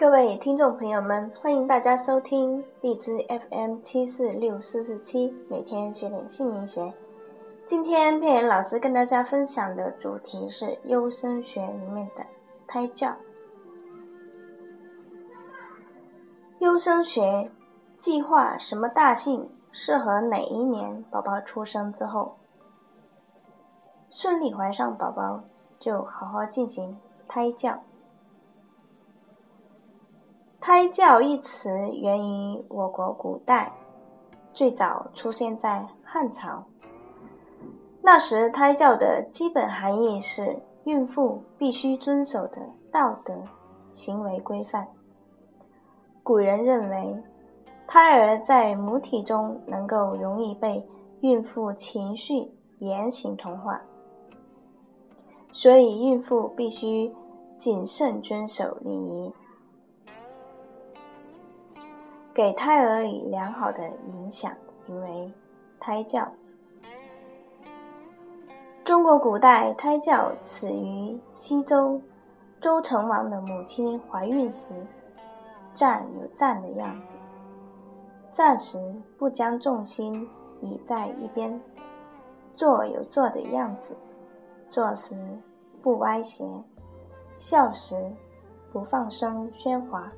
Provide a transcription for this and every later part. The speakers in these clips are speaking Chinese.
各位听众朋友们，欢迎大家收听荔枝 FM 七四六四四七，每天学点姓名学。今天佩妍老师跟大家分享的主题是优生学里面的胎教。优生学计划什么大姓适合哪一年宝宝出生之后顺利怀上宝宝，就好好进行胎教。胎教一词源于我国古代，最早出现在汉朝。那时胎教的基本含义是孕妇必须遵守的道德行为规范。古人认为，胎儿在母体中能够容易被孕妇情绪言行同化，所以孕妇必须谨慎遵守礼仪。给胎儿以良好的影响，名为胎教。中国古代胎教始于西周，周成王的母亲怀孕时，站有站的样子，站时不将重心倚在一边，坐有坐的样子，坐时不歪斜，笑时不放声喧哗。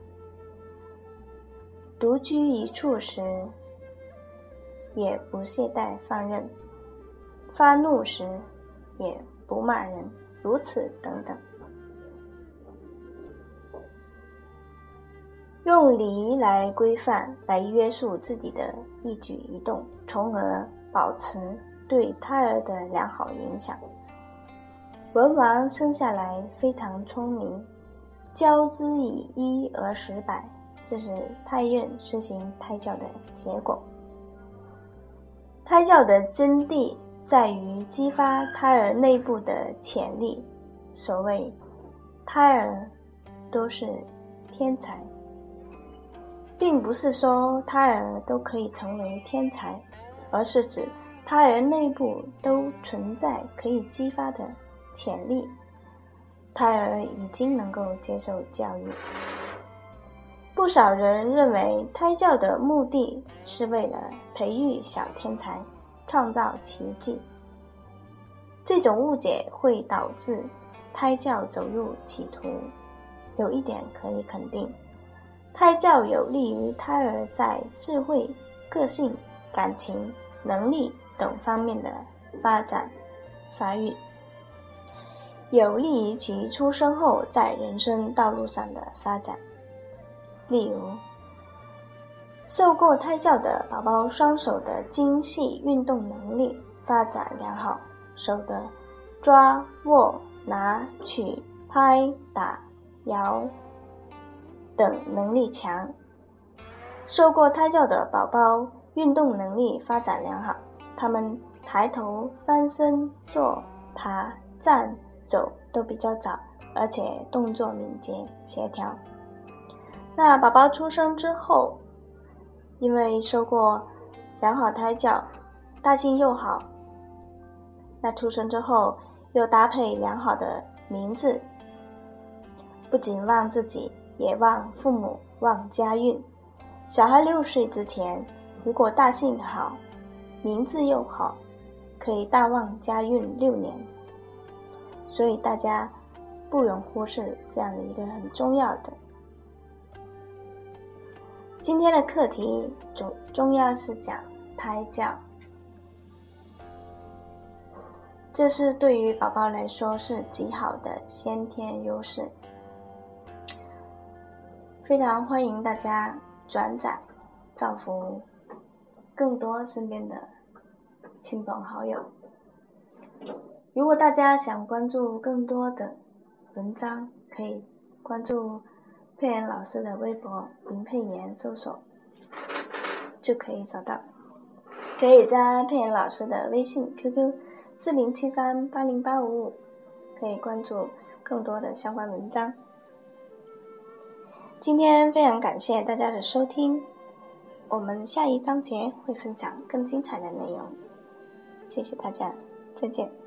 独居一处时，也不懈怠放任；发怒时，也不骂人。如此等等，用礼仪来规范、来约束自己的一举一动，从而保持对胎儿的良好影响。文王生下来非常聪明，教之以一而十百。这是太任实行胎教的结果。胎教的真谛在于激发胎儿内部的潜力。所谓胎儿都是天才，并不是说胎儿都可以成为天才，而是指胎儿内部都存在可以激发的潜力。胎儿已经能够接受教育。不少人认为胎教的目的是为了培育小天才，创造奇迹。这种误解会导致胎教走入歧途。有一点可以肯定，胎教有利于胎儿在智慧、个性、感情、能力等方面的发展发育，有利于其出生后在人生道路上的发展。例如，受过胎教的宝宝，双手的精细运动能力发展良好，手的抓、握、拿、取、拍、打、摇等能力强。受过胎教的宝宝运动能力发展良好，他们抬头、翻身、坐、爬、站、走都比较早，而且动作敏捷、协调。那宝宝出生之后，因为受过良好胎教，大性又好，那出生之后又搭配良好的名字，不仅旺自己，也旺父母，旺家运。小孩六岁之前，如果大姓好，名字又好，可以大旺家运六年。所以大家不容忽视这样的一个很重要的。今天的课题主重要是讲胎教，这是对于宝宝来说是极好的先天优势，非常欢迎大家转载，造福更多身边的亲朋好友。如果大家想关注更多的文章，可以关注。佩妍老师的微博林佩妍搜索就可以找到，可以加佩妍老师的微信 QQ 四零七三八零八五五，可以关注更多的相关文章。今天非常感谢大家的收听，我们下一章节会分享更精彩的内容，谢谢大家，再见。